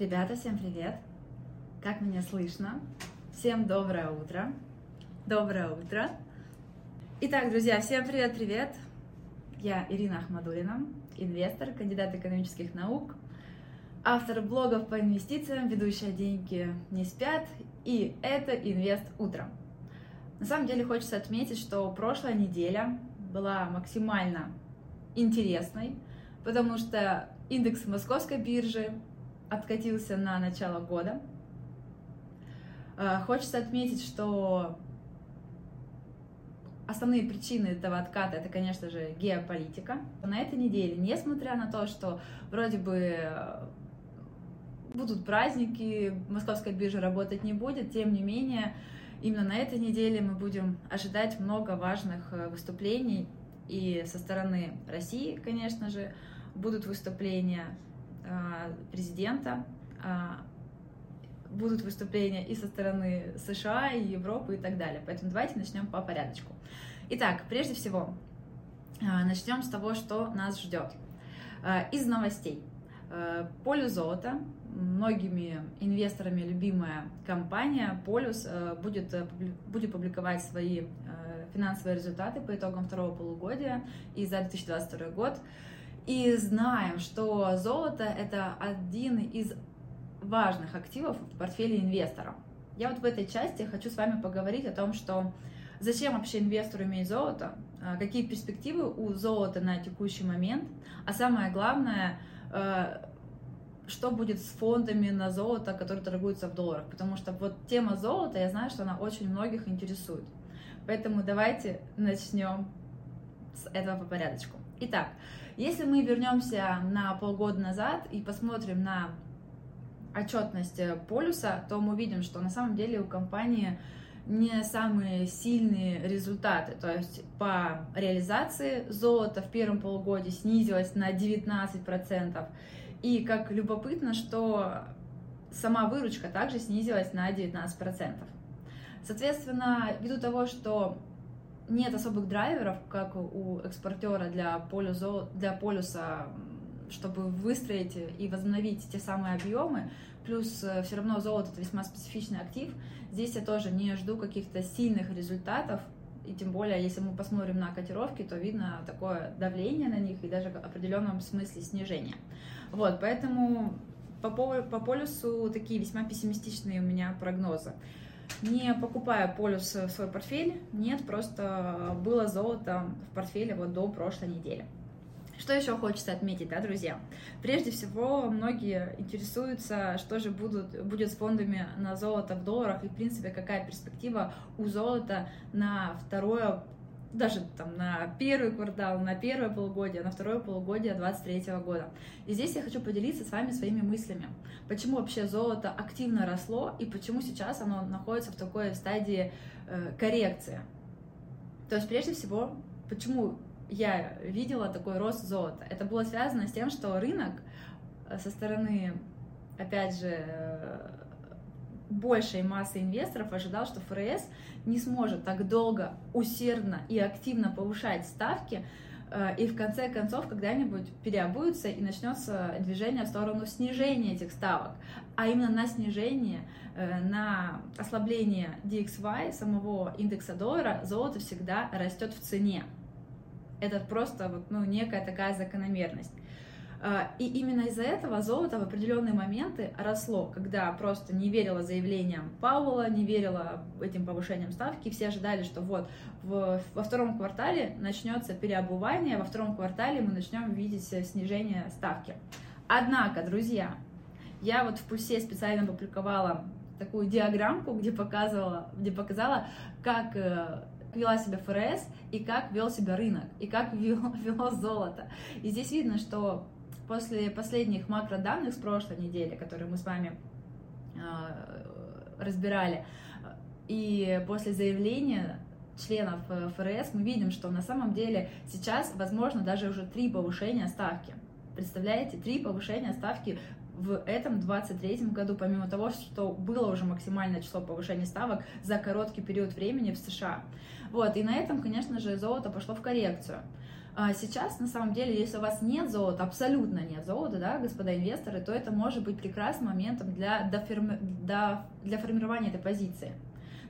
Ребята, всем привет! Как меня слышно? Всем доброе утро! Доброе утро! Итак, друзья, всем привет-привет! Я Ирина Ахмадулина, инвестор, кандидат экономических наук, автор блогов по инвестициям, ведущая «Деньги не спят», и это «Инвест утром». На самом деле хочется отметить, что прошлая неделя была максимально интересной, потому что индекс московской биржи откатился на начало года. Э, хочется отметить, что основные причины этого отката это, конечно же, геополитика. На этой неделе, несмотря на то, что вроде бы э, будут праздники, московская биржа работать не будет, тем не менее, именно на этой неделе мы будем ожидать много важных э, выступлений и со стороны России, конечно же, будут выступления президента, а, будут выступления и со стороны США, и Европы и так далее. Поэтому давайте начнем по порядочку. Итак, прежде всего, а, начнем с того, что нас ждет. Из новостей. Полюс золота, многими инвесторами любимая компания Полюс будет, будет публиковать свои финансовые результаты по итогам второго полугодия и за 2022 год. И знаем, что золото это один из важных активов в портфеле инвестора. Я вот в этой части хочу с вами поговорить о том, что зачем вообще инвестору иметь золото, а, какие перспективы у золота на текущий момент, а самое главное, а, что будет с фондами на золото, которые торгуются в долларах, потому что вот тема золота, я знаю, что она очень многих интересует. Поэтому давайте начнем с этого по порядочку. Итак, если мы вернемся на полгода назад и посмотрим на отчетность полюса, то мы увидим, что на самом деле у компании не самые сильные результаты. То есть по реализации золото в первом полугодии снизилось на 19%. И как любопытно, что сама выручка также снизилась на 19%. Соответственно, ввиду того, что нет особых драйверов, как у экспортера для, полюзо, для полюса, чтобы выстроить и возобновить те самые объемы. Плюс э, все равно золото это весьма специфичный актив. Здесь я тоже не жду каких-то сильных результатов. И тем более, если мы посмотрим на котировки, то видно такое давление на них и даже в определенном смысле снижение. Вот, поэтому по, по полюсу такие весьма пессимистичные у меня прогнозы не покупая полюс в свой портфель, нет, просто было золото в портфеле вот до прошлой недели. Что еще хочется отметить, да, друзья? Прежде всего, многие интересуются, что же будут, будет с фондами на золото в долларах и, в принципе, какая перспектива у золота на второе даже там на первый квартал, на первое полугодие, на второе полугодие 2023 года. И здесь я хочу поделиться с вами своими мыслями. Почему вообще золото активно росло и почему сейчас оно находится в такой стадии э, коррекции. То есть прежде всего, почему я видела такой рост золота? Это было связано с тем, что рынок э, со стороны, опять же, э, большей массы инвесторов ожидал, что ФРС не сможет так долго, усердно и активно повышать ставки, э, и в конце концов когда-нибудь переобуется и начнется движение в сторону снижения этих ставок. А именно на снижение, э, на ослабление DXY, самого индекса доллара, золото всегда растет в цене. Это просто вот, ну, некая такая закономерность. А, и именно из-за этого золото в определенные моменты росло, когда просто не верила заявлениям Пауэлла, не верила этим повышениям ставки, все ожидали, что вот в, во втором квартале начнется переобувание, во втором квартале мы начнем видеть снижение ставки. Однако, друзья, я вот в Пульсе специально публиковала такую диаграммку, где показывала, где показала, как э, вела себя ФРС и как вел себя рынок, и как вело, вело золото. И здесь видно, что после последних макроданных с прошлой недели, которые мы с вами э, разбирали, и после заявления членов э, ФРС мы видим, что на самом деле сейчас возможно даже уже три повышения ставки. Представляете, три повышения ставки в этом 23 году, помимо того, что было уже максимальное число повышений ставок за короткий период времени в США. Вот, и на этом, конечно же, золото пошло в коррекцию. А сейчас, на самом деле, если у вас нет золота, абсолютно нет золота, да, господа инвесторы, то это может быть прекрасным моментом для, для формирования этой позиции.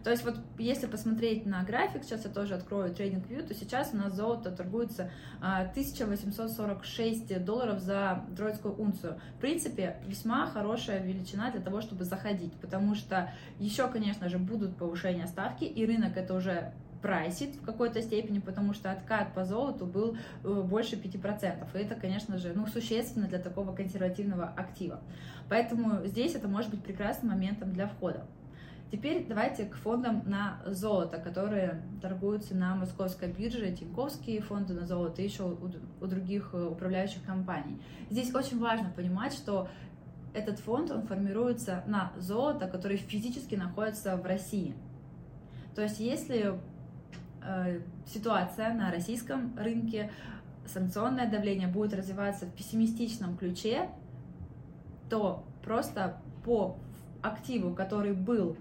То есть вот если посмотреть на график, сейчас я тоже открою TradingView, то сейчас у нас золото торгуется 1846 а, долларов за тройскую унцию. В принципе, весьма хорошая величина для того, чтобы заходить, потому что еще, конечно же, будут повышения ставки, и рынок это уже прайсит в какой-то степени, потому что откат по золоту был э, больше 5%. И это, конечно же, ну, существенно для такого консервативного актива. Поэтому здесь это может быть прекрасным моментом для входа. Теперь давайте к фондам на золото, которые торгуются на московской бирже, Тиньковские фонды на золото и еще у, других э, управляющих компаний. Здесь очень важно понимать, что этот фонд, он формируется на золото, которое физически находится в России. То есть если ситуация на российском рынке, санкционное давление будет развиваться в пессимистичном ключе, то просто по активу, который был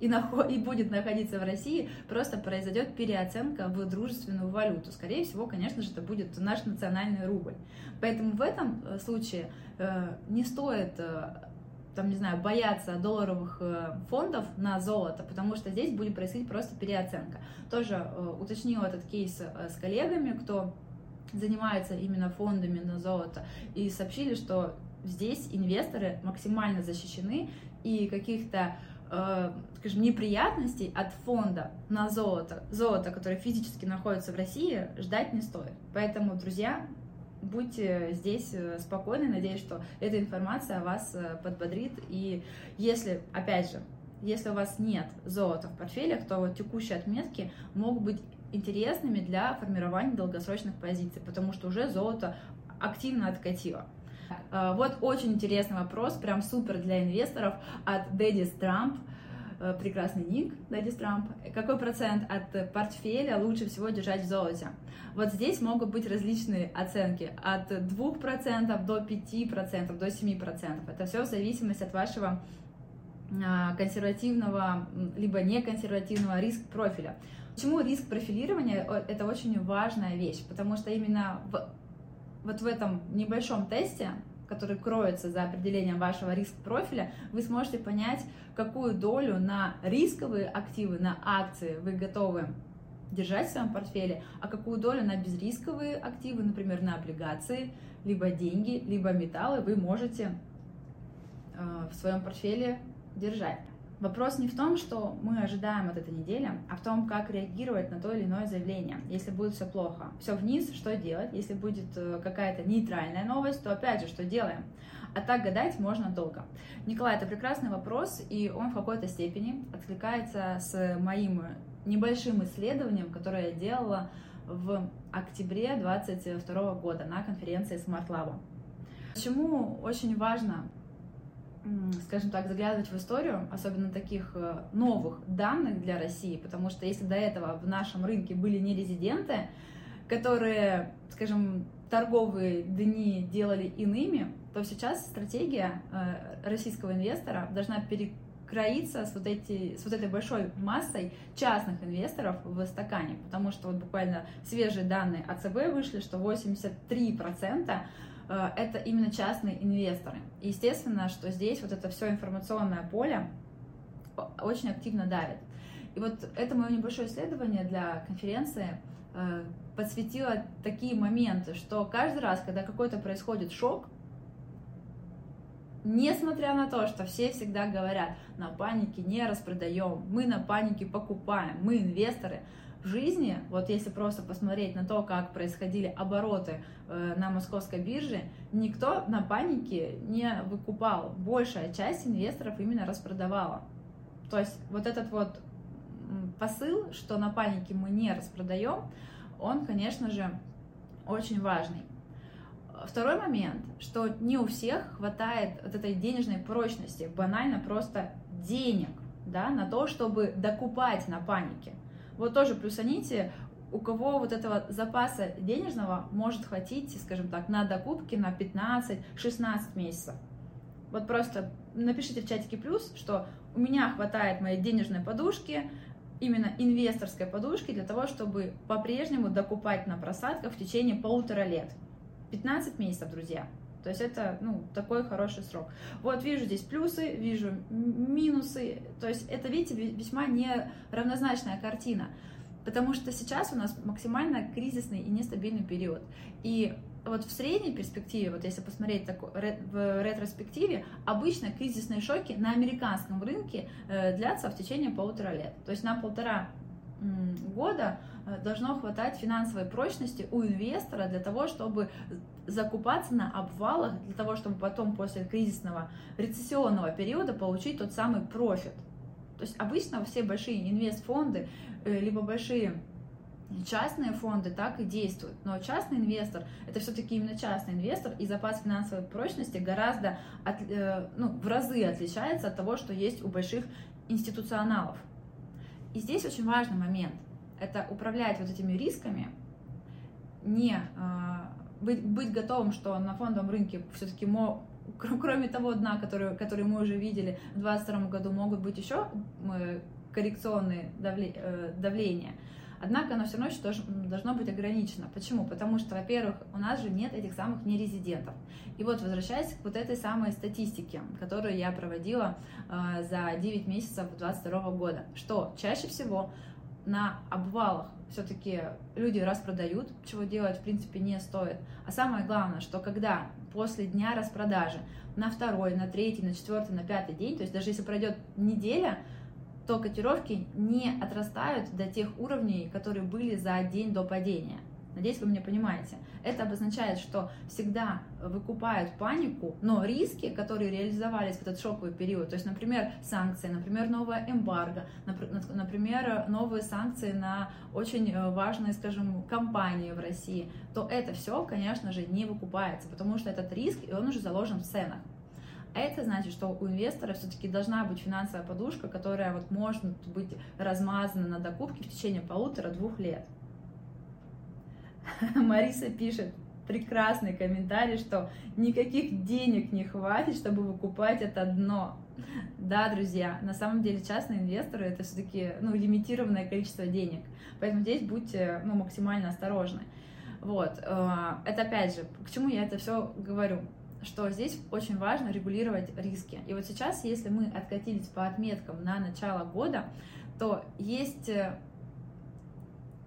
и, наход... и будет находиться в России, просто произойдет переоценка в дружественную валюту. Скорее всего, конечно же, это будет наш национальный рубль. Поэтому в этом э, случае э, не стоит э, там, не знаю, бояться долларовых э, фондов на золото, потому что здесь будет происходить просто переоценка. Тоже э, уточнила этот кейс э, с коллегами, кто занимается именно фондами на золото, и сообщили, что здесь инвесторы максимально защищены, и каких-то скажем, неприятностей от фонда на золото, золото, которое физически находится в России, ждать не стоит. Поэтому, друзья, будьте здесь э, спокойны, надеюсь, что эта информация вас э, подбодрит. И если, опять же, если у вас нет золота в портфелях, то вот текущие отметки могут быть интересными для формирования долгосрочных позиций, потому что уже золото активно откатило. Э, вот очень интересный вопрос, прям супер для инвесторов от Дэдис Трамп. Э, прекрасный ник, Дэдис Трамп. Какой процент от портфеля лучше всего держать в золоте? Вот здесь могут быть различные оценки. От 2% до 5%, до 7%. Это все в зависимости от вашего а, консервативного, либо неконсервативного риск-профиля. Почему риск профилирования – это очень важная вещь? Потому что именно в, вот в этом небольшом тесте который кроется за определением вашего риск-профиля, вы сможете понять, какую долю на рисковые активы, на акции вы готовы держать в своем портфеле, а какую долю на безрисковые активы, например, на облигации, либо деньги, либо металлы вы можете э, в своем портфеле держать. Вопрос не в том, что мы ожидаем от этой недели, а в том, как реагировать на то или иное заявление. Если будет все плохо, все вниз, что делать? Если будет э, какая-то нейтральная новость, то опять же, что делаем? А так гадать можно долго. Николай, это прекрасный вопрос, и он в какой-то степени откликается с моим небольшим исследованием, которое я делала в октябре 2022 года на конференции Smart Lab. Почему очень важно скажем так, заглядывать в историю, особенно таких э, новых данных для России, потому что если до этого в нашем рынке были не резиденты, которые, скажем, торговые дни делали иными, то сейчас стратегия э, российского инвестора должна перекроиться с вот, эти, с вот этой большой массой частных инвесторов в стакане, потому что вот буквально свежие данные АЦБ вышли, что 83% Э, это именно частные инвесторы. И естественно, что здесь вот это все информационное поле очень активно давит. И вот это мое небольшое исследование для конференции э, подсветило такие моменты, что каждый раз, когда какой-то происходит шок, Несмотря на то, что все всегда говорят, на панике не распродаем, мы на панике покупаем, мы инвесторы, жизни, вот если просто посмотреть на то, как происходили обороты э, на московской бирже, никто на панике не выкупал. Большая часть инвесторов именно распродавала. То есть вот этот вот посыл, что на панике мы не распродаем, он, конечно же, очень важный. Второй момент, что не у всех хватает вот этой денежной прочности, банально просто денег, да, на то, чтобы докупать на панике. Вот тоже плюсаните, у кого вот этого запаса денежного может хватить, скажем так, на докупки на 15-16 месяцев. Вот просто напишите в чатике плюс, что у меня хватает моей денежной подушки именно инвесторской подушки для того, чтобы по-прежнему докупать на просадках в течение полутора лет. 15 месяцев, друзья. То есть это, ну, такой хороший срок. Вот вижу здесь плюсы, вижу минусы. То есть это, видите, весьма неравнозначная картина. Потому что сейчас у нас максимально кризисный и нестабильный период. И вот в средней перспективе, вот если посмотреть так, в ретроспективе, обычно кризисные шоки на американском рынке э, длятся в течение полутора лет. То есть на полтора года э, должно хватать финансовой прочности у инвестора для того, чтобы закупаться на обвалах, для того, чтобы потом после кризисного рецессионного периода получить тот самый профит. То есть обычно все большие инвестфонды, э, либо большие частные фонды так и действуют. Но частный инвестор — это все-таки именно частный инвестор, и запас финансовой прочности гораздо от, э, ну, в разы отличается от того, что есть у больших институционалов. И здесь очень важный момент — это управлять вот этими рисками, не э, быть, быть готовым, что на фондовом рынке все-таки кроме того дна, который, который мы уже видели в 2022 году, могут быть еще э, коррекционные давления. Однако оно все равно еще должно быть ограничено. Почему? Потому что, во-первых, у нас же нет этих самых нерезидентов. И вот возвращаясь к вот этой самой статистике, которую я проводила э, за 9 месяцев 2022 года, что чаще всего на обвалах все-таки люди распродают, чего делать в принципе не стоит. А самое главное, что когда после дня распродажи на второй, на третий, на четвертый, на пятый день, то есть даже если пройдет неделя, то котировки не отрастают до тех уровней, которые были за день до падения. Надеюсь, вы меня понимаете. Это обозначает, что всегда выкупают панику, но риски, которые реализовались в этот шоковый период, то есть, например, санкции, например, новая эмбарго, например, новые санкции на очень э, важные, скажем, компании в России, то это все, конечно же, не выкупается, потому что этот риск, и он уже заложен в ценах. Это значит, что у инвестора все-таки должна быть финансовая подушка, которая вот может быть размазана на докупки в течение полутора-двух лет. Мариса пишет прекрасный комментарий, что никаких денег не хватит, чтобы выкупать это дно. Да, друзья, на самом деле частные инвесторы это все-таки ну, лимитированное количество денег. Поэтому здесь будьте ну, максимально осторожны. Вот, э, это опять же, к чему я это все говорю? Что здесь очень важно регулировать риски. И вот сейчас, если мы откатились по отметкам на начало года, то есть э,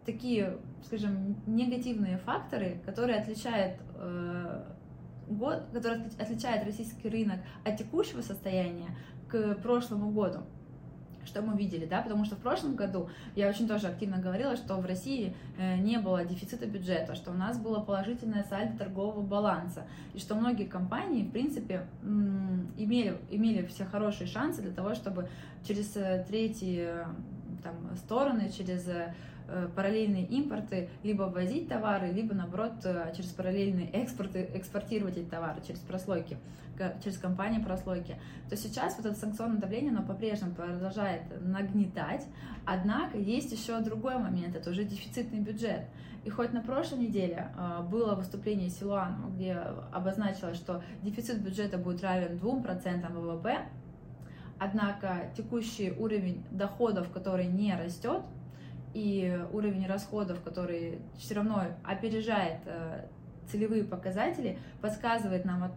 такие, скажем, негативные факторы, которые отличают э, год, которые отличают российский рынок от текущего состояния к прошлому году что мы видели, да, потому что в прошлом году я очень тоже активно говорила, что в России э, не было дефицита бюджета, что у нас было положительное сальдо торгового баланса, и что многие компании, в принципе, имели, имели все хорошие шансы для того, чтобы через э, третьи э, там, стороны, через параллельные импорты либо ввозить товары, либо наоборот через параллельные экспорты экспортировать эти товары через прослойки через компании прослойки, то сейчас вот это санкционное давление, оно по-прежнему продолжает нагнетать, однако есть еще другой момент, это уже дефицитный бюджет. И хоть на прошлой неделе а, было выступление Силуанова, где обозначилось, что дефицит бюджета будет равен 2% ВВП, однако текущий уровень доходов, который не растет, и уровень расходов, который все равно опережает э, целевые показатели, подсказывает нам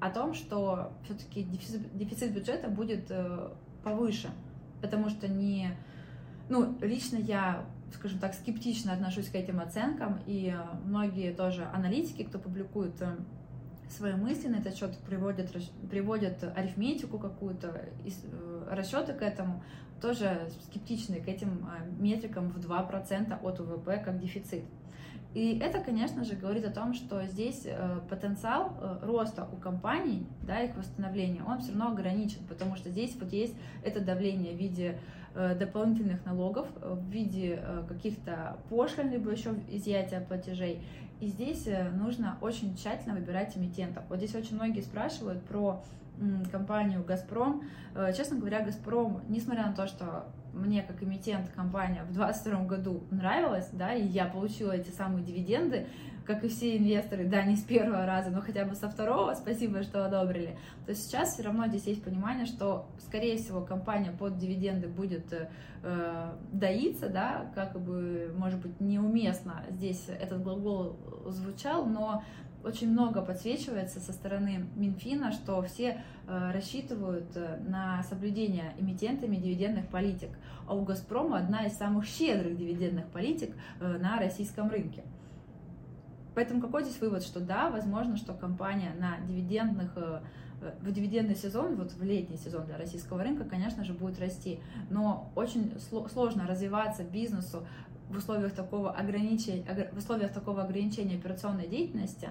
о том, что все-таки дефицит, дефицит бюджета будет э, повыше, потому что не, ну, лично я, скажем так, скептично отношусь к этим оценкам, и э, многие тоже аналитики, кто публикует э, свои мысли на этот счет, приводят, приводят арифметику какую-то, расчеты к этому, тоже скептичны к этим метрикам в 2% от ВВП как дефицит. И это, конечно же, говорит о том, что здесь э, потенциал э, роста у компаний, да, их восстановления, он все равно ограничен, потому что здесь вот есть это давление в виде э, дополнительных налогов, в виде каких-то пошлин, либо еще изъятия платежей. И здесь нужно очень тщательно выбирать эмитентов. Вот здесь очень многие спрашивают про компанию «Газпром». Честно говоря, «Газпром», несмотря на то, что мне как эмитент компания в 2022 году нравилась, да, и я получила эти самые дивиденды, как и все инвесторы, да, не с первого раза, но хотя бы со второго, спасибо, что одобрили, то сейчас все равно здесь есть понимание, что, скорее всего, компания под дивиденды будет э, доиться, да, как бы, может быть, неуместно здесь этот глагол звучал, но очень много подсвечивается со стороны Минфина, что все э, рассчитывают э, на соблюдение эмитентами дивидендных политик, а у Газпрома одна из самых щедрых дивидендных политик э, на российском рынке. Поэтому какой здесь вывод, что да, возможно, что компания на дивидендных в дивидендный сезон, вот в летний сезон для российского рынка, конечно же, будет расти. Но очень сложно развиваться бизнесу в условиях такого ограничения, в условиях такого ограничения операционной деятельности,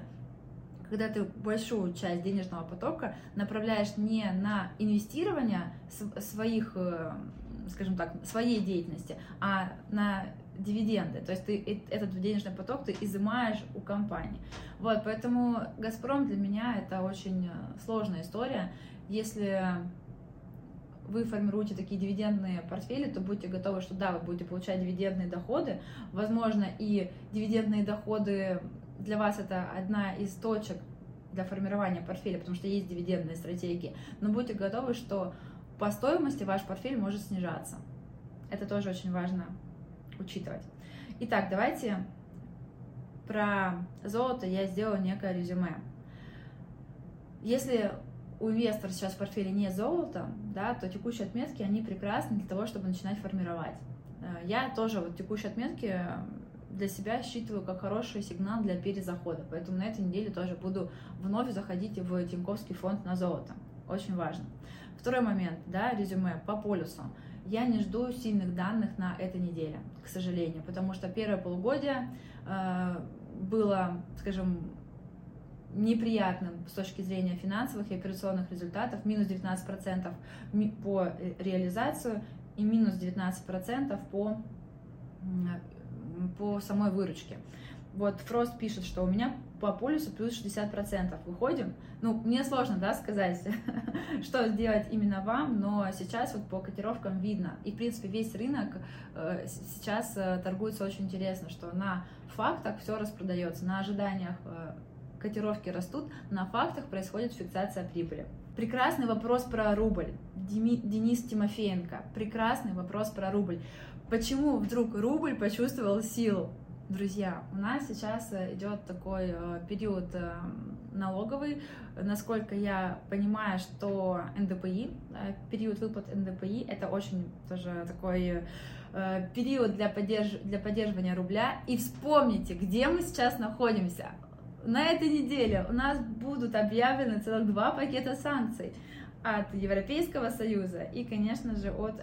когда ты большую часть денежного потока направляешь не на инвестирование своих, э, скажем так, своей деятельности, а на дивиденды. То есть ты этот денежный поток ты изымаешь у компании. Вот, поэтому Газпром для меня это очень э, сложная история. Если вы формируете такие дивидендные портфели, то будьте готовы, что да, вы будете получать дивидендные доходы. Возможно, и дивидендные доходы для вас это одна из точек для формирования портфеля, потому что есть дивидендные стратегии, но будьте готовы, что по стоимости ваш портфель может снижаться. Это тоже очень важно учитывать. Итак, давайте про золото я сделаю некое резюме. Если у инвестора сейчас в портфеле нет золота, да, то текущие отметки, они прекрасны для того, чтобы начинать формировать. Э, я тоже вот текущие отметки для себя считываю как хороший сигнал для перезахода. Поэтому на этой неделе тоже буду вновь заходить в Тиньковский фонд на золото. Очень важно. Второй момент, да, резюме по полюсу. Я не жду сильных данных на этой неделе, к сожалению, потому что первое полугодие э, было, скажем, неприятным с точки зрения финансовых и операционных результатов, минус 19% по реализацию и минус 19% по по самой выручке. Вот Фрост пишет, что у меня по полюсу плюс 60% выходим. Ну, мне сложно, да, сказать, что сделать именно вам, но сейчас вот по котировкам видно. И, в принципе, весь рынок э, сейчас э, торгуется очень интересно, что на фактах все распродается, на ожиданиях э, котировки растут, на фактах происходит фиксация прибыли. Прекрасный вопрос про рубль. Денис Тимофеенко. Прекрасный вопрос про рубль. Почему вдруг рубль почувствовал силу? Друзья, у нас сейчас э, идет такой э, период э, налоговый. Насколько я понимаю, что НДПИ, период выплат НДПИ, это очень тоже такой период для, поддерж... для поддерживания рубля. И вспомните, где мы сейчас находимся. На этой неделе у нас будут объявлены целых два пакета санкций от Европейского Союза и, конечно же, от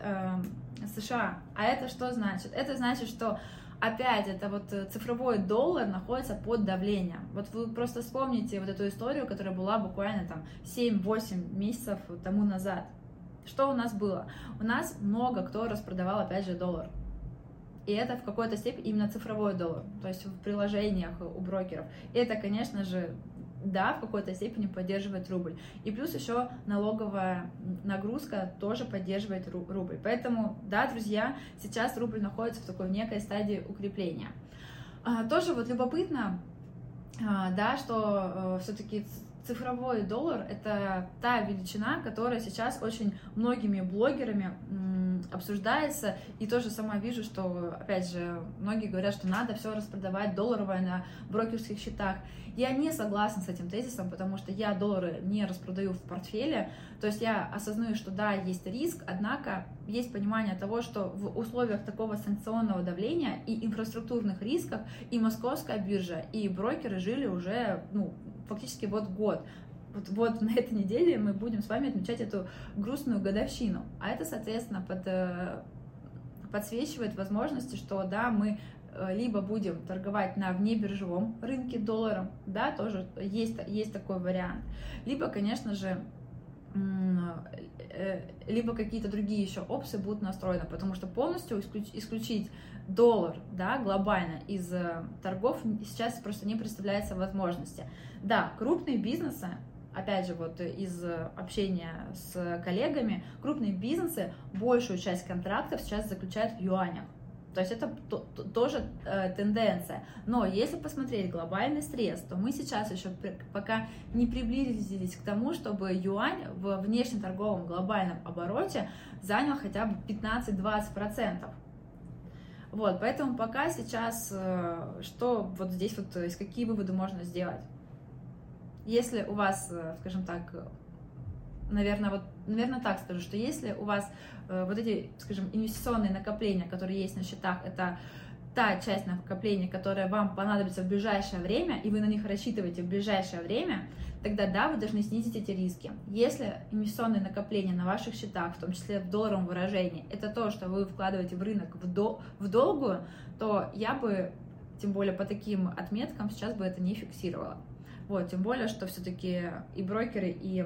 США. А это что значит? Это значит, что опять это вот э, цифровой доллар находится под давлением. Вот вы просто вспомните вот эту историю, которая была буквально там 7-8 месяцев тому назад. Что у нас было? У нас много кто распродавал опять же доллар. И это в какой-то степени именно цифровой доллар, то есть в приложениях у брокеров. И это, конечно же, да, в какой-то степени поддерживает рубль. И плюс еще налоговая нагрузка тоже поддерживает рубль. Поэтому, да, друзья, сейчас рубль находится в такой некой стадии укрепления. А, тоже вот любопытно, а, да, что э, все-таки цифровой доллар — это та величина, которая сейчас очень многими блогерами обсуждается, и тоже сама вижу, что, опять же, многие говорят, что надо все распродавать долларовое на брокерских счетах. Я не согласна с этим тезисом, потому что я доллары не распродаю в портфеле, то есть я осознаю, что да, есть риск, однако есть понимание того, что в условиях такого санкционного давления и инфраструктурных рисков и московская биржа, и брокеры жили уже, ну, фактически вот год. Вот, вот на этой неделе мы будем с вами отмечать эту грустную годовщину. А это, соответственно, под, э, подсвечивает возможности, что да, мы э, либо будем торговать на внебиржевом рынке долларом, да, тоже есть, есть такой вариант, либо, конечно же, э, либо какие-то другие еще опции будут настроены, потому что полностью исключ, исключить доллар, да, глобально из торгов сейчас просто не представляется возможности. Да, крупные бизнесы, опять же, вот из общения с коллегами, крупные бизнесы большую часть контрактов сейчас заключают в юанях. То есть это тоже э, тенденция. Но если посмотреть глобальный стресс, то мы сейчас еще пока не приблизились к тому, чтобы юань в внешнеторговом глобальном обороте занял хотя бы 15-20%. Вот, поэтому пока сейчас, э, что вот здесь вот, то есть какие выводы можно сделать? Если у вас, э, скажем так, наверное, вот, наверное, так скажу, что если у вас э, вот эти, скажем, инвестиционные накопления, которые есть на счетах, это та часть накопления, которая вам понадобится в ближайшее время, и вы на них рассчитываете в ближайшее время, тогда да, вы должны снизить эти риски. Если инвестиционные накопления на ваших счетах, в том числе в долларовом выражении, это то, что вы вкладываете в рынок в, до, в долгую, то я бы, тем более по таким отметкам, сейчас бы это не фиксировала. Вот, тем более, что все-таки и брокеры, и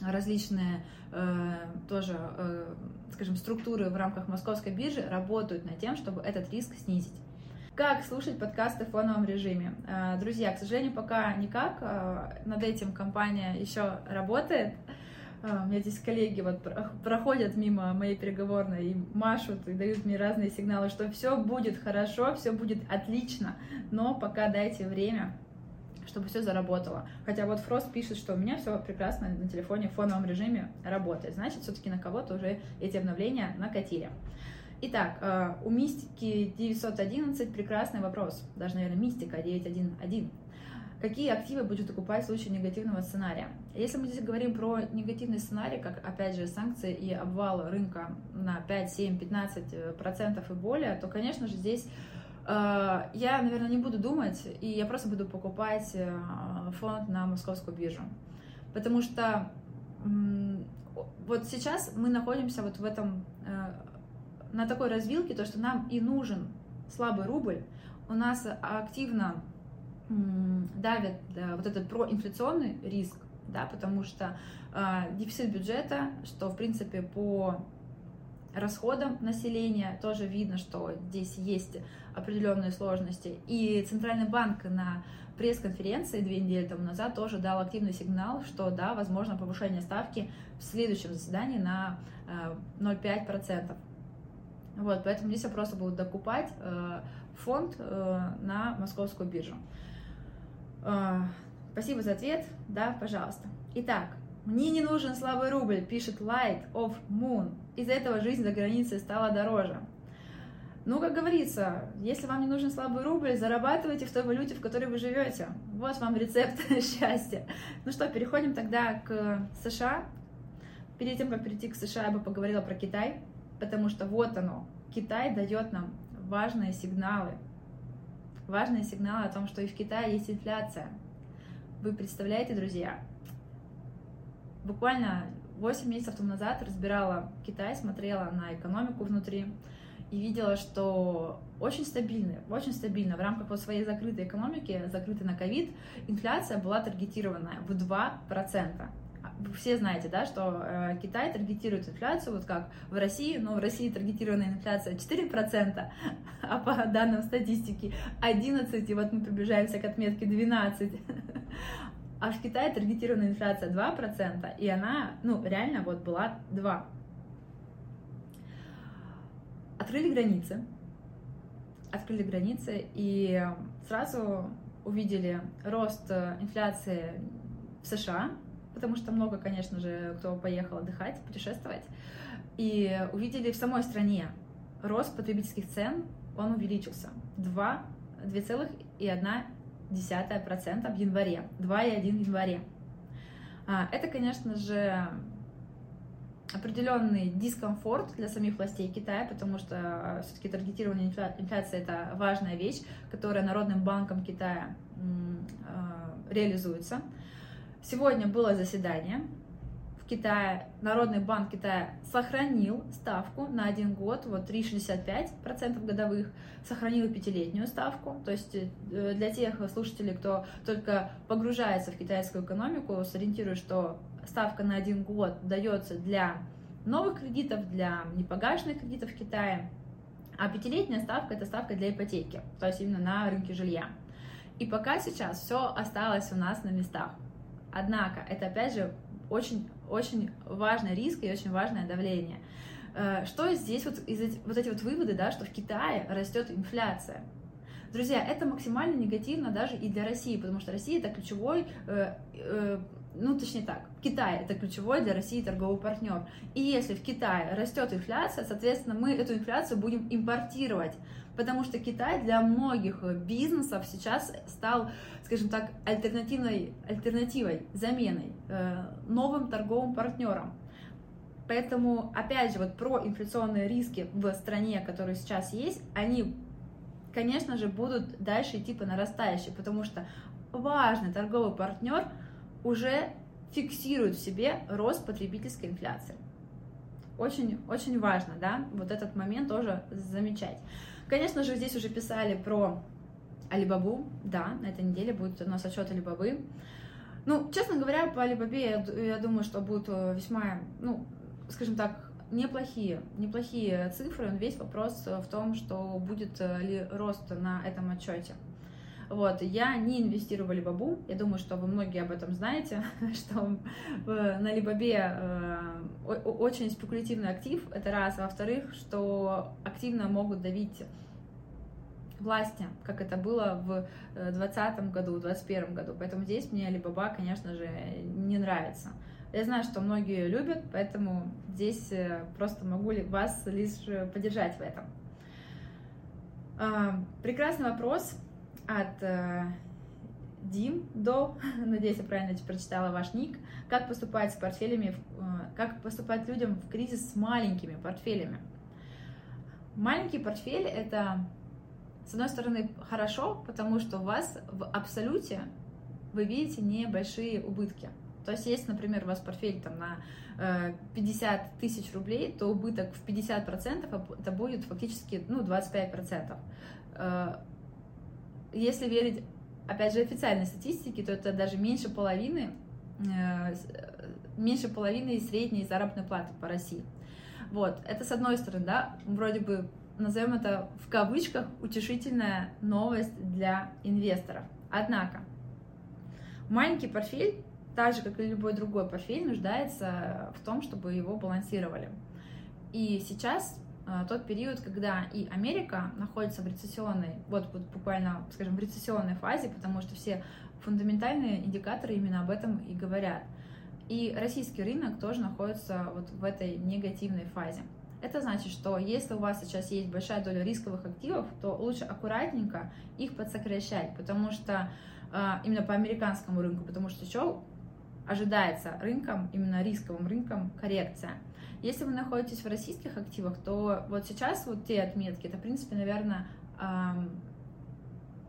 различные э, тоже, э, скажем, структуры в рамках московской биржи работают над тем, чтобы этот риск снизить. Как слушать подкасты в фоновом режиме? Э, друзья, к сожалению, пока никак. Э, над этим компания еще работает. Э, у меня здесь коллеги вот проходят мимо моей переговорной и машут, и дают мне разные сигналы, что все будет хорошо, все будет отлично, но пока дайте время, чтобы все заработало. Хотя вот Фрост пишет, что у меня все прекрасно на телефоне в фоновом режиме работает. Значит, все-таки на кого-то уже эти обновления накатили. Итак, э, у Мистики 911 прекрасный вопрос. Даже, наверное, Мистика 911. Какие активы будет окупать в случае негативного сценария? Если мы здесь говорим про негативный сценарий, как, опять же, санкции и обвал рынка на 5, 7, 15 процентов и более, то, конечно же, здесь я, наверное, не буду думать, и я просто буду покупать э, фонд на московскую биржу. Потому что вот сейчас мы находимся вот в этом, э, на такой развилке, то, что нам и нужен слабый рубль, у нас активно давит вот этот проинфляционный риск, да, потому что дефицит бюджета, что, в принципе, по расходам населения тоже видно, что здесь есть определенные сложности. И Центральный банк на пресс-конференции две недели тому назад тоже дал активный сигнал, что да, возможно повышение ставки в следующем заседании на 0,5%. Э, вот, поэтому здесь я просто буду докупать э, фонд э, на московскую биржу. Спасибо за ответ. Да, пожалуйста. Итак, мне не нужен слабый рубль, пишет Light of Moon. Из-за этого жизнь за границей стала дороже. Ну, как говорится, если вам не нужен слабый рубль, зарабатывайте в той валюте, в которой вы живете. Вот вам рецепт счастья. Ну что, переходим тогда к США. Перед тем, как перейти к США, я бы поговорила про Китай, потому что вот оно, Китай дает нам важные сигналы. Важные сигналы о том, что и в Китае есть инфляция. Вы представляете, друзья? Буквально 8 месяцев тому назад разбирала Китай, смотрела на экономику внутри, и видела, что очень стабильно, очень стабильно в рамках вот своей закрытой экономики, закрытой на ковид, инфляция была таргетированная в 2%. Вы все знаете, да, что э, Китай таргетирует инфляцию, вот как в России, но в России таргетированная инфляция 4%, а по данным статистики 11, и вот мы приближаемся к отметке 12. А в Китае таргетированная инфляция 2%, и она, ну, реально вот была 2% открыли границы, открыли границы и сразу увидели рост инфляции в США, потому что много, конечно же, кто поехал отдыхать, путешествовать, и увидели в самой стране рост потребительских цен, он увеличился. 2, 2,1% в январе, 2,1 в январе. А, это, конечно же, определенный дискомфорт для самих властей Китая, потому что э, все-таки таргетированная инфляция это важная вещь, которая Народным банком Китая э, реализуется. Сегодня было заседание в Китае. Народный банк Китая сохранил ставку на один год, вот 3,65% годовых, сохранил пятилетнюю ставку. То есть э, для тех слушателей, кто только погружается в китайскую экономику, сориентирую, что ставка на один год дается для новых кредитов, для непогашенных кредитов в Китае, а пятилетняя ставка – это ставка для ипотеки, то есть именно на рынке жилья. И пока сейчас все осталось у нас на местах. Однако это, опять же, очень, очень важный риск и очень важное давление. Э, что здесь вот, из вот эти вот выводы, да, что в Китае растет инфляция. Друзья, это максимально негативно даже и для России, потому что Россия это ключевой, э, э, ну точнее так, Китай это ключевой для России торговый партнер. И если в Китае растет инфляция, соответственно, мы эту инфляцию будем импортировать потому что Китай для многих бизнесов сейчас стал, скажем так, альтернативной, альтернативой, заменой, э, новым торговым партнером. Поэтому, опять же, вот про инфляционные риски в стране, которые сейчас есть, они, конечно же, будут дальше идти по нарастающей, потому что важный торговый партнер уже фиксирует в себе рост потребительской инфляции. Очень, очень важно, да, вот этот момент тоже замечать. Конечно же, здесь уже писали про Алибабу, да, на этой неделе будет у нас отчет Алибабы. Ну, честно говоря, по Алибабе я, я думаю, что будут э, весьма, ну, скажем так, неплохие, неплохие цифры. Весь вопрос в том, что будет э, ли рост на этом отчете. Вот, я не инвестирую в Алибабу, я думаю, что вы многие об этом знаете, что на Алибабе э, очень спекулятивный актив, это раз, а во-вторых, что активно могут давить власти, как это было в 2020 э, году, в 2021 году. Поэтому здесь мне Алибаба, конечно же, не нравится. Я знаю, что многие любят, поэтому здесь э, просто могу вас лишь поддержать в этом. Прекрасный вопрос от э, Дим до, надеюсь, я правильно прочитала ваш ник, как поступать с портфелями, э, как поступать людям в кризис с маленькими портфелями. Маленький портфель это, с одной стороны, хорошо, потому что у вас в абсолюте вы видите небольшие убытки. То есть, если, например, у вас портфель там на 50 э, тысяч рублей, то убыток в 50% это будет фактически ну, 25% если верить, опять же, официальной статистике, то это даже меньше половины, э, меньше половины средней заработной платы по России. Вот, это с одной стороны, да, вроде бы назовем это в кавычках утешительная новость для инвесторов. Однако, маленький портфель, так же, как и любой другой портфель, нуждается в том, чтобы его балансировали. И сейчас Э, тот период, когда и Америка находится в рецессионной, вот, вот буквально, скажем, в рецессионной фазе, потому что все фундаментальные индикаторы именно об этом и говорят. И российский рынок тоже находится вот в этой негативной фазе. Это значит, что если у вас сейчас есть большая доля рисковых активов, то лучше аккуратненько их подсокращать, потому что э, именно по американскому рынку, потому что что ожидается рынком, именно рисковым рынком коррекция. Если вы находитесь в российских активах, то вот сейчас вот те отметки, это, в принципе, наверное, эм,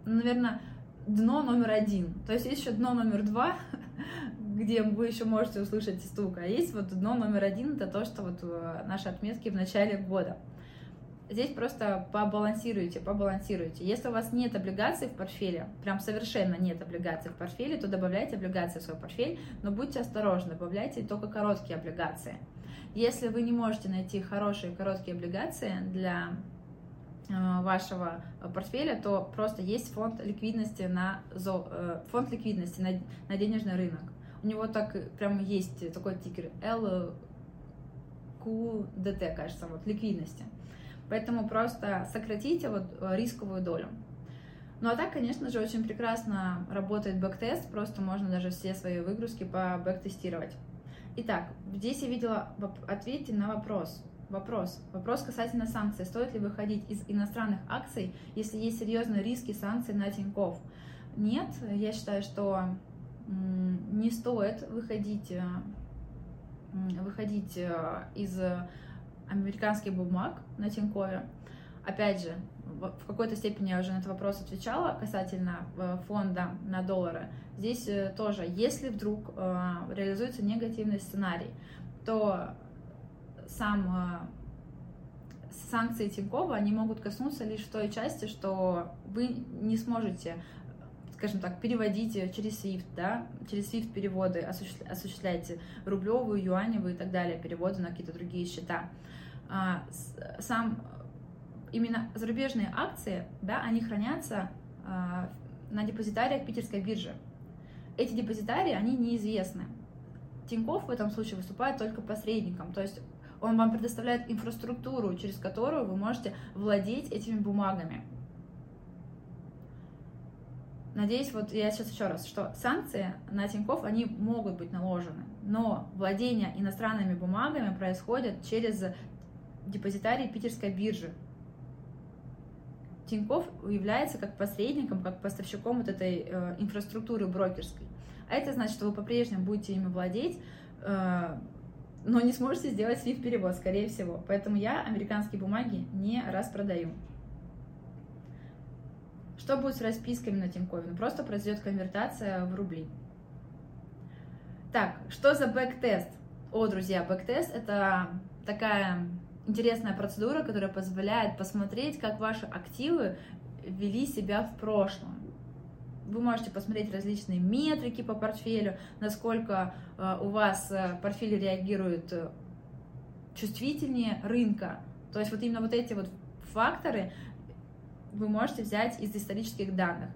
наверное, дно номер один. То есть есть еще дно номер два, где вы еще можете услышать стук, а есть вот дно номер один, это то, что вот э, наши отметки в начале года. Здесь просто побалансируйте, побалансируйте. Если у вас нет облигаций в портфеле, прям совершенно нет облигаций в портфеле, то добавляйте облигации в свой портфель, но будьте осторожны, добавляйте только короткие облигации. Если вы не можете найти хорошие короткие облигации для э, вашего портфеля, то просто есть фонд ликвидности на э, фонд ликвидности на, на денежный рынок. У него так прям есть такой тикер LQDT, кажется, вот ликвидности. Поэтому просто сократите вот э, рисковую долю. Ну а так, конечно же, очень прекрасно работает бэктест, просто можно даже все свои выгрузки по бэктестировать. Итак, здесь я видела, ответьте на вопрос. Вопрос. Вопрос касательно санкций. Стоит ли выходить из иностранных акций, если есть серьезные риски санкций на Тинькофф? Нет, я считаю, что не стоит выходить, э, выходить э, из американских бумаг на Тинькове. Опять же, в какой-то степени я уже на этот вопрос отвечала касательно э, фонда на доллары. Здесь э, тоже, если вдруг э, реализуется негативный сценарий, то сам санкции Тинькова, они могут коснуться лишь той части, что вы не сможете, скажем так, переводить через SWIFT, да, через SWIFT переводы осуществляете рублевую, юаневую и так далее, переводы на какие-то другие счета. А, сам именно зарубежные акции, да, они хранятся э, на депозитариях питерской биржи. Эти депозитарии, они неизвестны. Тиньков в этом случае выступает только посредником, то есть Он вам предоставляет инфраструктуру, через которую вы можете владеть этими бумагами. Надеюсь, вот я сейчас еще раз, что санкции на Тинькофф, они могут быть наложены, но владение иностранными бумагами происходит через депозитарий питерской биржи. Тинькофф является как посредником, как поставщиком вот этой э, инфраструктуры брокерской. А это значит, что вы по-прежнему будете ими владеть, э, но не сможете сделать слив-перевод, скорее всего. Поэтому я американские бумаги не распродаю. Что будет с расписками на Тинькове? Ну, просто произойдет конвертация в рубли. Так, что за backtest? О, друзья, backtest это такая интересная процедура, которая позволяет посмотреть, как ваши активы вели себя в прошлом. Вы можете посмотреть различные метрики по портфелю, насколько э, у вас э, портфель реагирует э, чувствительнее рынка. То есть вот именно вот эти вот факторы вы можете взять из исторических данных.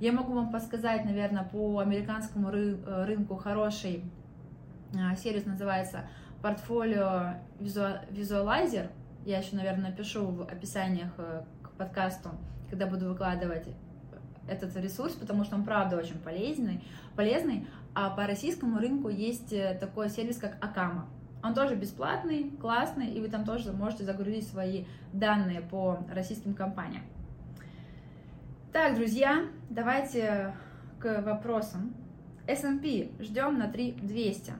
Я могу вам подсказать, наверное, по американскому рынку хороший сервис называется портфолио визуалайзер. Я еще, наверное, напишу в описаниях к подкасту, когда буду выкладывать этот ресурс, потому что он правда очень полезный, полезный. А по российскому рынку есть э, такой сервис, как Акама. Он тоже бесплатный, классный, и вы там тоже можете загрузить свои данные по российским компаниям. Так, друзья, давайте к вопросам. S&P ждем на 3200.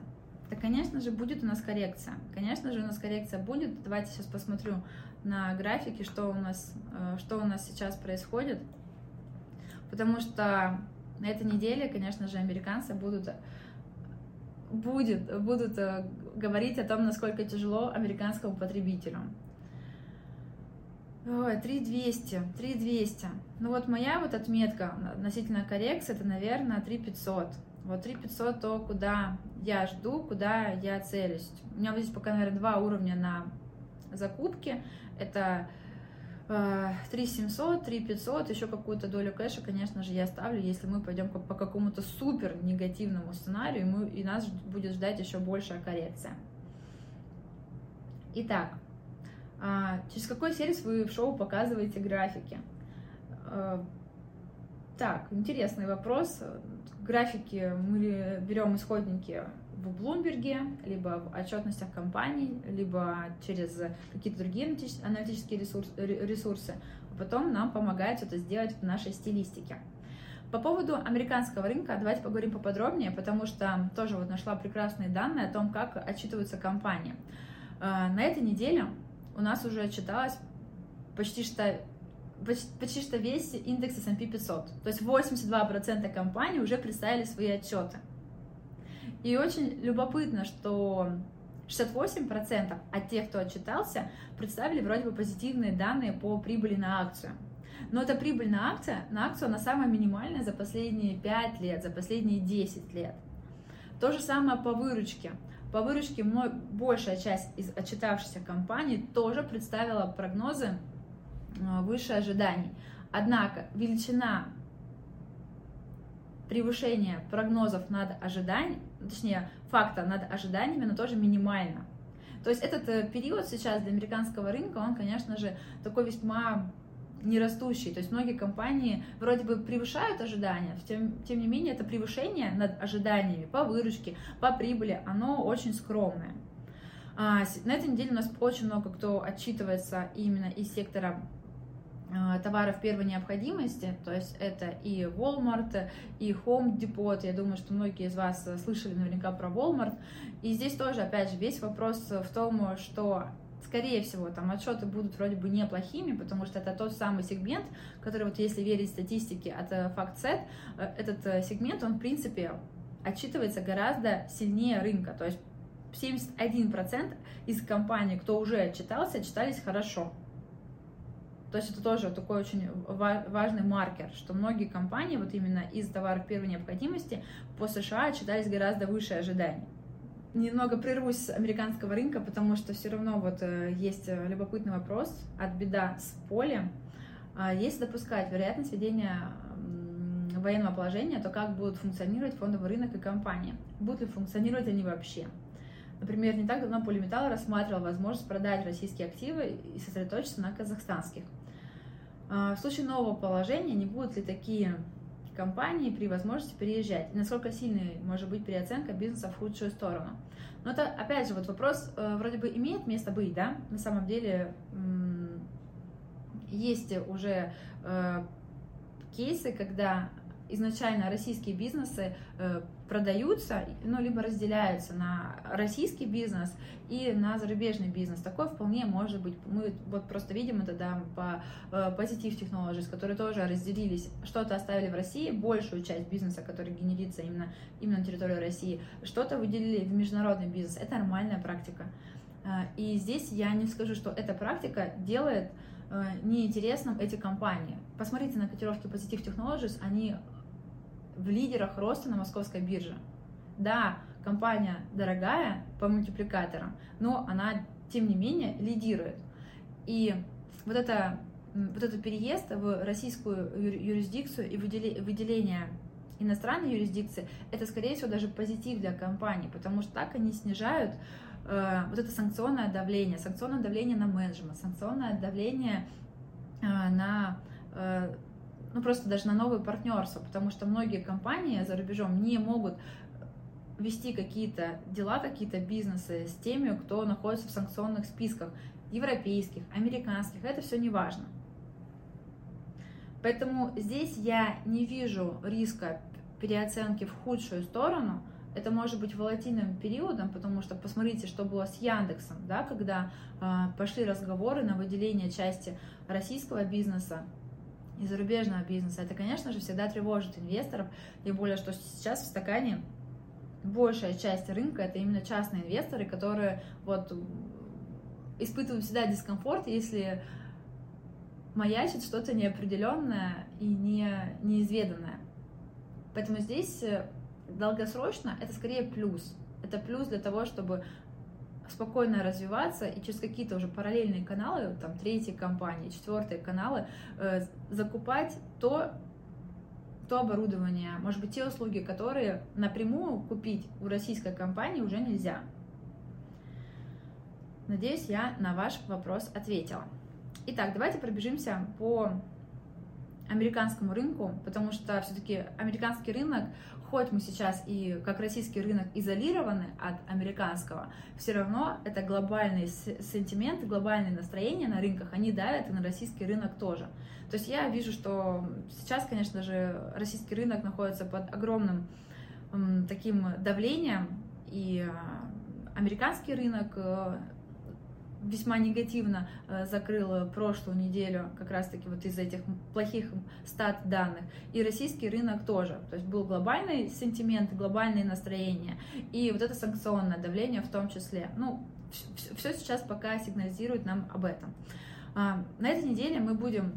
Да, конечно же, будет у нас коррекция. Конечно же, у нас коррекция будет. Давайте сейчас посмотрю на графике, что у нас, э, что у нас сейчас происходит потому что на этой неделе, конечно же, американцы будут будет, будут э, говорить о том, насколько тяжело американскому потребителю. Ой, 3200, 3200. Ну вот моя вот отметка относительно коррекции, это, наверное, 3500. Вот 3500 то, куда я жду, куда я целюсь. У меня вот здесь пока, наверное, два уровня на закупки. Это 3700, 3500, еще какую-то долю кэша, конечно же, я ставлю, если мы пойдем по какому-то супер негативному сценарию, и, мы, и нас будет ждать еще большая коррекция. Итак, а, через какой сервис вы в шоу показываете графики? Так, интересный вопрос. Графики мы берем исходники в Блумберге, либо в отчетностях компаний, либо через какие-то другие аналитические ресурсы. А потом нам помогает это сделать в нашей стилистике. По поводу американского рынка давайте поговорим поподробнее, потому что тоже вот нашла прекрасные данные о том, как отчитываются компании. А, на этой неделе у нас уже отчиталось почти что почти что весь индекс S&P 500. То есть 82% компаний уже представили свои отчеты. И очень любопытно, что 68% от тех, кто отчитался, представили вроде бы позитивные данные по прибыли на акцию. Но эта прибыль на акцию, на акцию она самая минимальная за последние 5 лет, за последние 10 лет. То же самое по выручке. По выручке большая часть из отчитавшихся компаний тоже представила прогнозы выше ожиданий. Однако величина превышение прогнозов над ожиданиями, точнее, факта над ожиданиями, но тоже минимально. То есть этот э, период сейчас для американского рынка, он, конечно же, такой весьма нерастущий. То есть многие компании вроде бы превышают ожидания, тем, тем не менее это превышение над ожиданиями по выручке, по прибыли, оно очень скромное. А, на этой неделе у нас очень много кто отчитывается именно из сектора товаров первой необходимости, то есть это и Walmart, и Home Depot, я думаю, что многие из вас слышали наверняка про Walmart, и здесь тоже, опять же, весь вопрос в том, что скорее всего, там отчеты будут вроде бы неплохими, потому что это тот самый сегмент, который, вот если верить статистике от э, FactSet, э, этот э, сегмент, он, в принципе, отчитывается гораздо сильнее рынка, то есть 71% из компаний, кто уже отчитался, отчитались хорошо. То есть это тоже такой очень важный маркер, что многие компании вот именно из товаров первой необходимости по США отчитались гораздо выше ожиданий. Немного прервусь с американского рынка, потому что все равно вот э, есть э, любопытный вопрос от беда с полем. А если допускать вероятность введения военного положения, то как будут функционировать фондовый рынок и компании? Будут ли функционировать они вообще? Например, не так давно Полиметалл рассматривал возможность продать российские активы и сосредоточиться на казахстанских. А, в случае нового положения не будут ли такие компании при возможности переезжать? И насколько сильной может быть переоценка бизнеса в худшую сторону? Но это, опять же, вот вопрос э, вроде бы имеет место быть, да? На самом деле есть уже э, кейсы, когда изначально российские бизнесы э, продаются, ну, либо разделяются на российский бизнес и на зарубежный бизнес. Такое вполне может быть. Мы вот просто видим это, да, по э, Positive Technologies, которые тоже разделились, что-то оставили в России, большую часть бизнеса, который генерится именно, именно на территории России, что-то выделили в международный бизнес. Это нормальная практика. Э, и здесь я не скажу, что эта практика делает неинтересным эти компании. Посмотрите на котировки Positive Technologies, они в лидерах роста на московской бирже. Да, компания дорогая по мультипликаторам, но она, тем не менее, лидирует. И вот это вот этот переезд в российскую юрисдикцию и выделение иностранной юрисдикции, это, скорее всего, даже позитив для компании, потому что так они снижают э, вот это санкционное давление, санкционное давление на менеджмент, санкционное давление э, на э, ну просто даже на новые партнерства, потому что многие компании за рубежом не могут вести какие-то дела, какие-то бизнесы с теми, кто находится в санкционных списках европейских, американских, это все не важно. Поэтому здесь я не вижу риска переоценки в худшую сторону. Это может быть волатильным периодом, потому что посмотрите, что было с Яндексом, да, когда э, пошли разговоры на выделение части российского бизнеса и зарубежного бизнеса. Это, конечно же, всегда тревожит инвесторов, тем более, что сейчас в стакане большая часть рынка это именно частные инвесторы, которые вот испытывают всегда дискомфорт, если маячит что-то неопределенное и не, неизведанное. Поэтому здесь э, долгосрочно это скорее плюс. Это плюс для того, чтобы спокойно развиваться и через какие-то уже параллельные каналы, там третьи компании, четвертые каналы, э, закупать то, то оборудование, может быть, те услуги, которые напрямую купить у российской компании уже нельзя. Надеюсь, я на ваш вопрос ответила. Итак, давайте пробежимся по американскому рынку, потому что все-таки американский рынок, хоть мы сейчас и как российский рынок изолированы от американского, все равно это глобальный сентимент, глобальные настроения на рынках, они давят и на российский рынок тоже. То есть я вижу, что сейчас, конечно же, российский рынок находится под огромным таким давлением, и а, американский рынок э, весьма негативно э, закрыл прошлую неделю как раз-таки вот из этих плохих стат данных. И российский рынок тоже. То есть был глобальный сентимент, глобальные настроения и вот это санкционное давление в том числе. Ну, все сейчас пока сигнализирует нам об этом. А, на этой неделе мы будем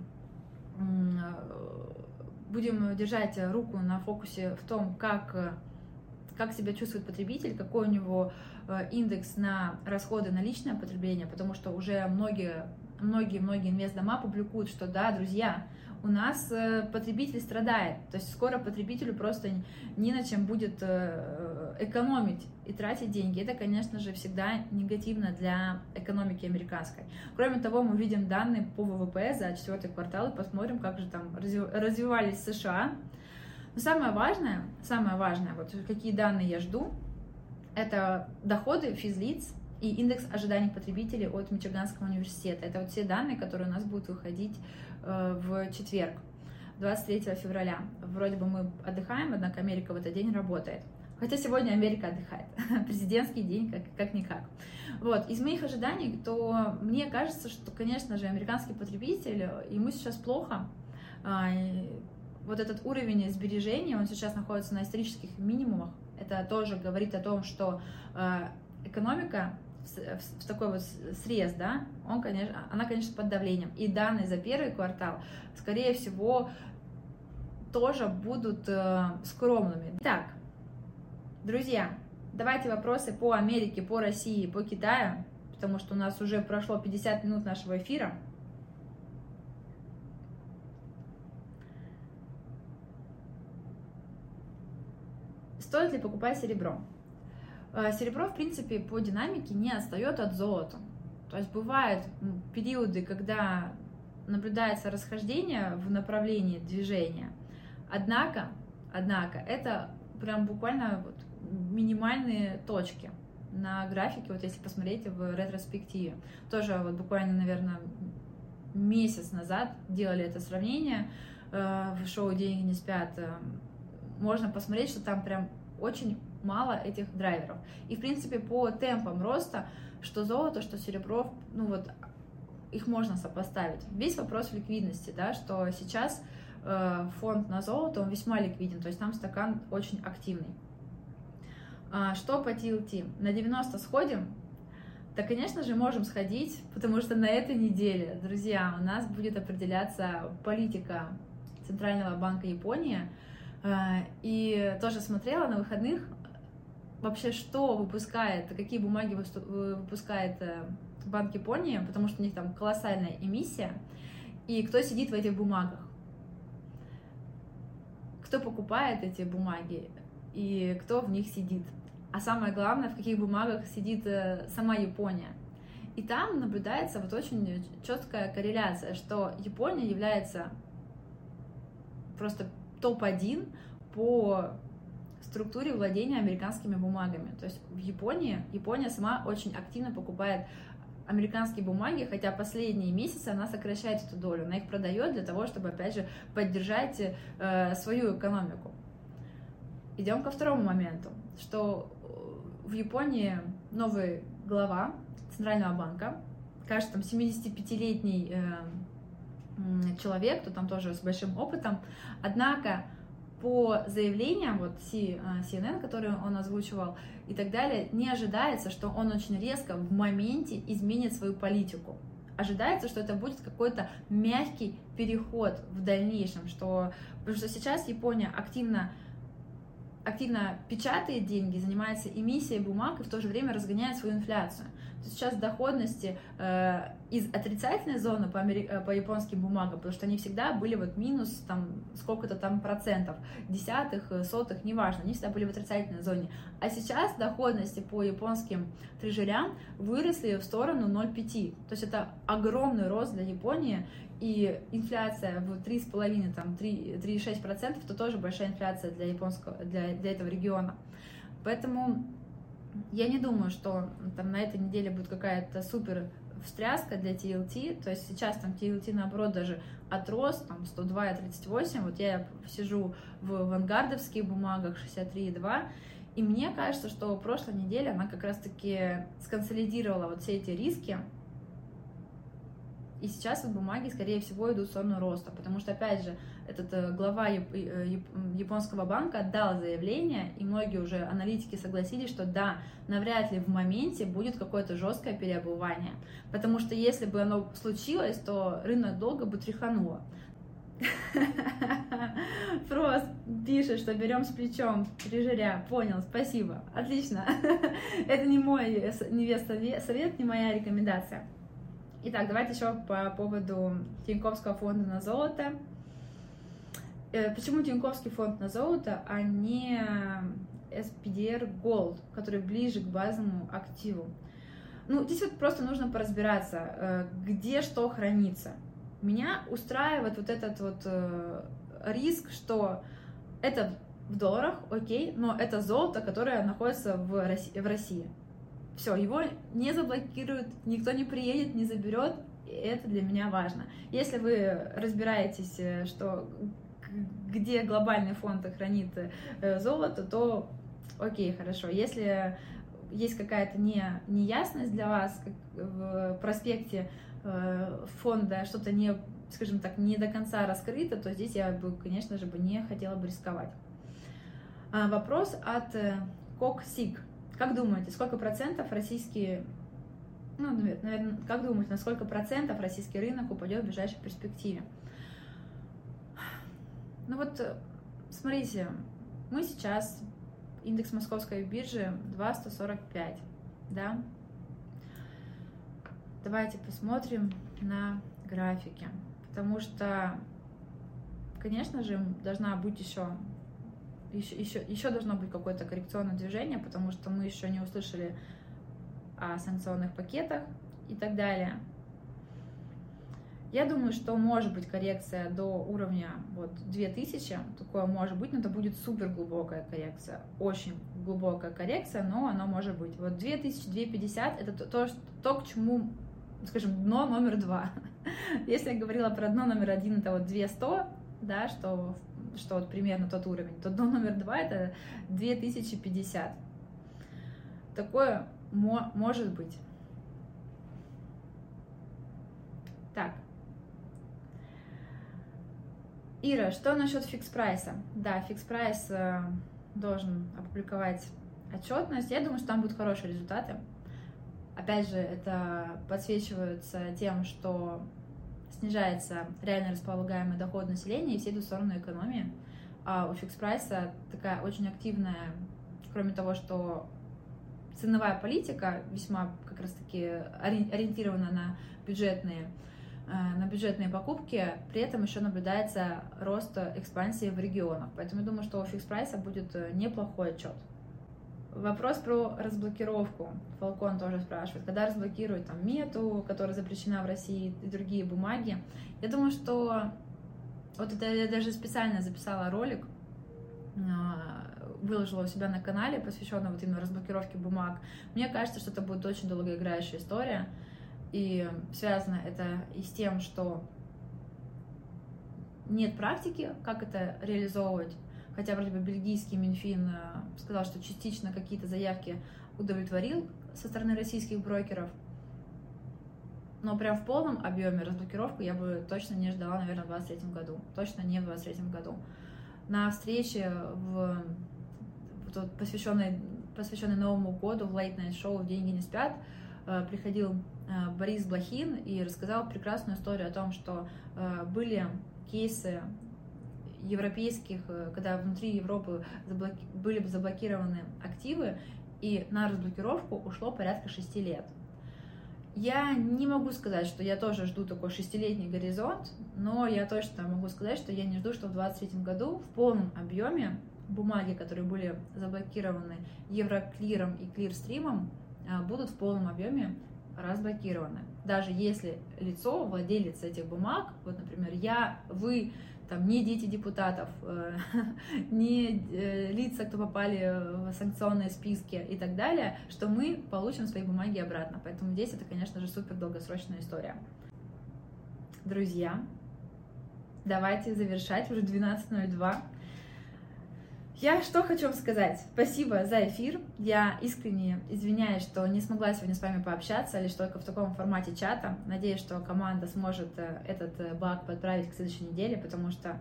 будем держать руку на фокусе в том, как, как себя чувствует потребитель, какой у него Э, индекс на расходы на личное потребление, потому что уже многие многие-многие инвестдома публикуют, что да, друзья, у нас э, потребитель страдает, то есть скоро потребителю просто ни на чем будет э, экономить и тратить деньги. Это, конечно же, всегда негативно для экономики американской. Кроме того, мы видим данные по ВВП за четвертый квартал и посмотрим, как же там развивались США. Но самое важное, самое важное, вот какие данные я жду, это доходы физлиц и индекс ожиданий потребителей от Мичиганского университета. Это вот все данные, которые у нас будут выходить э, в четверг, 23 февраля. Вроде бы мы отдыхаем, однако Америка в этот день работает. Хотя сегодня Америка отдыхает. Президентский день, как, как никак. Вот. Из моих ожиданий, то мне кажется, что, конечно же, американский потребитель, ему сейчас плохо. А, вот этот уровень сбережения, он сейчас находится на исторических минимумах. Это тоже говорит о том, что э, экономика в такой вот срез, да, он, конечно, она, конечно, под давлением. И данные за первый квартал, скорее всего, тоже будут э, скромными. Итак, друзья, давайте вопросы по Америке, по России, по Китаю, потому что у нас уже прошло 50 минут нашего эфира. Стоит ли покупать серебро? э, серебро, в принципе, по динамике не отстает от золота. То есть бывают периоды, когда наблюдается расхождение в направлении движения. Однако, однако, это прям буквально вот минимальные точки на графике, вот если посмотреть в ретроспективе. Тоже вот буквально, наверное, месяц назад делали это сравнение э, в шоу «Деньги не спят». Э, можно посмотреть, что там прям очень мало этих драйверов. И, в принципе, по темпам роста, что золото, что серебро, ну вот, их можно сопоставить. Весь вопрос ликвидности, да, что сейчас э, фонд на золото, он весьма ликвиден, то есть там стакан очень активный. А, что по TLT? На 90 сходим? Да, конечно же, можем сходить, потому что на этой неделе, друзья, у нас будет определяться политика Центрального банка Японии. А, и тоже смотрела на выходных вообще, что выпускает, какие бумаги выпускает э, Банк Японии, потому что у них там колоссальная эмиссия, и кто сидит в этих бумагах. Кто покупает эти бумаги и кто в них сидит а самое главное, в каких бумагах сидит э, сама Япония. И там наблюдается вот очень четкая корреляция, что Япония является просто топ-1 по структуре владения американскими бумагами. То есть в Японии, Япония сама очень активно покупает американские бумаги, хотя последние месяцы она сокращает эту долю, она их продает для того, чтобы, опять же, поддержать э, свою экономику. Идем ко второму моменту, что в Японии новый глава Центрального банка, кажется, там 75-летний э, человек, то там тоже с большим опытом. Однако по заявлениям вот CNN, э, который он озвучивал и так далее, не ожидается, что он очень резко в моменте изменит свою политику. Ожидается, что это будет какой-то мягкий переход в дальнейшем, что, потому что сейчас Япония активно активно печатает деньги, занимается эмиссией бумаг и в то же время разгоняет свою инфляцию. Сейчас доходности э, из отрицательной зоны по, амери... Э, по японским бумагам, потому что они всегда были вот минус там сколько-то там процентов, десятых, э, сотых, неважно, они всегда были в отрицательной зоне. А сейчас доходности по японским трежерям выросли в сторону 0,5. То есть это огромный рост для Японии, и инфляция в 3,5, там 3,6%, то тоже большая инфляция для японского, для, для этого региона. Поэтому я не думаю, что там на этой неделе будет какая-то супер встряска для TLT, то есть сейчас там TLT наоборот даже отрос, там 102,38, вот я сижу в вангардовских бумагах 63,2, и мне кажется, что прошлой неделе она как раз-таки сконсолидировала вот все эти риски, и сейчас вот бумаги, скорее всего, идут в сторону роста, потому что, опять же, этот э, глава э, японского банка отдал заявление, и многие уже аналитики согласились, что да, навряд ли в моменте будет какое-то жесткое переобувание, потому что если бы оно случилось, то рынок долго бы тряхануло. Фрост пишет, что берем с плечом трежеря. Понял, спасибо. Отлично. Это не мой невеста совет, не моя рекомендация. Итак, давайте еще по поводу Тиньковского фонда на золото. Э, почему Тиньковский фонд на золото, а не SPDR Gold, который ближе к базовому активу? Ну, здесь вот просто нужно поразбираться, э, где что хранится. Меня устраивает вот этот вот э, риск, что это в долларах, окей, но это золото, которое находится в России. Все, его не заблокируют, никто не приедет, не заберет. Это для меня важно. Если вы разбираетесь, э, что где глобальный фонд хранит э, золото, то окей, хорошо. Если есть какая-то не, неясность для вас, в проспекте э, фонда что-то не, скажем так, не до конца раскрыто, то здесь я бы, конечно же, бы не хотела бы рисковать. А, вопрос от Коксик. Как думаете, сколько процентов российские, ну, наверное, как думаете, на сколько процентов российский рынок упадет в ближайшей перспективе? Ну вот, смотрите, мы сейчас, индекс московской биржи 2,145, да? Давайте посмотрим на графике, потому что, конечно же, должна быть еще еще, еще, еще должно быть какое-то коррекционное движение, потому что мы еще не услышали о санкционных пакетах и так далее. Я думаю, что может быть коррекция до уровня вот 2000, такое может быть, но это будет супер глубокая коррекция, очень глубокая коррекция, но она может быть. Вот 2000, 2050 это то, то, то к чему, скажем, дно номер два. Если я говорила про дно номер один, это вот 200, да, что, что вот примерно тот уровень, то дно номер два это 2050. Такое мо может быть. Так, Ира, что насчет Fix Price а? Да, фикс прайс э, должен опубликовать отчетность. Я думаю, что там будут хорошие результаты. Опять же, это подсвечивается тем, что снижается реально располагаемый доход населения, и все идут в сторону экономии. А у фикс прайса такая очень активная, кроме того, что ценовая политика весьма как раз-таки ориентирована на бюджетные Э, на бюджетные покупки, при этом еще наблюдается рост экспансии в регионах. Поэтому я думаю, что у фикс прайса будет э, неплохой отчет. Вопрос про разблокировку. Фалкон тоже спрашивает, когда разблокируют там мету, которая запрещена в России, и другие бумаги. Я думаю, что вот это я даже специально записала ролик, э, выложила у себя на канале, посвященный вот именно разблокировке бумаг. Мне кажется, что это будет очень долгоиграющая история. И связано это и с тем, что нет практики, как это реализовывать. Хотя вроде бы бельгийский Минфин э, сказал, что частично какие-то заявки удовлетворил со стороны российских брокеров. Но прям в полном объеме разблокировку я бы точно не ждала, наверное, в 2023 году. Точно не в 2023 году. На встрече, в, посвященной, посвященной Новому году в Late Night Show «Деньги не спят», э, приходил Э, Борис Блохин и рассказал прекрасную историю о том, что были кейсы европейских, э, когда внутри Европы заблоки... были заблокированы активы, и на разблокировку ушло порядка шести лет. Я не могу сказать, что я тоже жду такой шестилетний горизонт, но я точно могу сказать, что я не жду, что в 2023 году в полном объеме бумаги, которые были заблокированы Евроклиром и Клирстримом, будут в полном объеме разблокированы. Даже если лицо, владелец этих бумаг, вот, например, я, вы, там, не дети депутатов, э, не э, лица, кто попали в санкционные списки и так далее, что мы получим свои бумаги обратно. Поэтому здесь это, конечно же, супер долгосрочная история. Друзья, давайте завершать, уже 12.02. Я что хочу вам сказать. Спасибо за эфир. Я искренне извиняюсь, что не смогла сегодня с вами пообщаться, лишь только в таком формате чата. Надеюсь, что команда сможет э, этот э, баг подправить к следующей неделе, потому что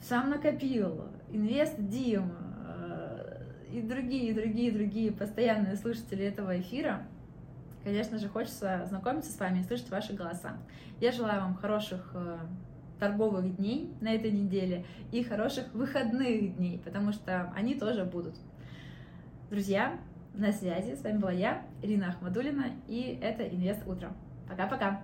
сам накопил, Инвест Дим э, и другие, другие, другие постоянные слушатели этого эфира. Конечно же, хочется знакомиться с вами и слышать ваши голоса. Я желаю вам хороших торговых дней на этой неделе и хороших выходных дней, потому что они тоже будут. Друзья, на связи. С вами была я, Ирина Ахмадулина, и это Инвест Утро. Пока-пока!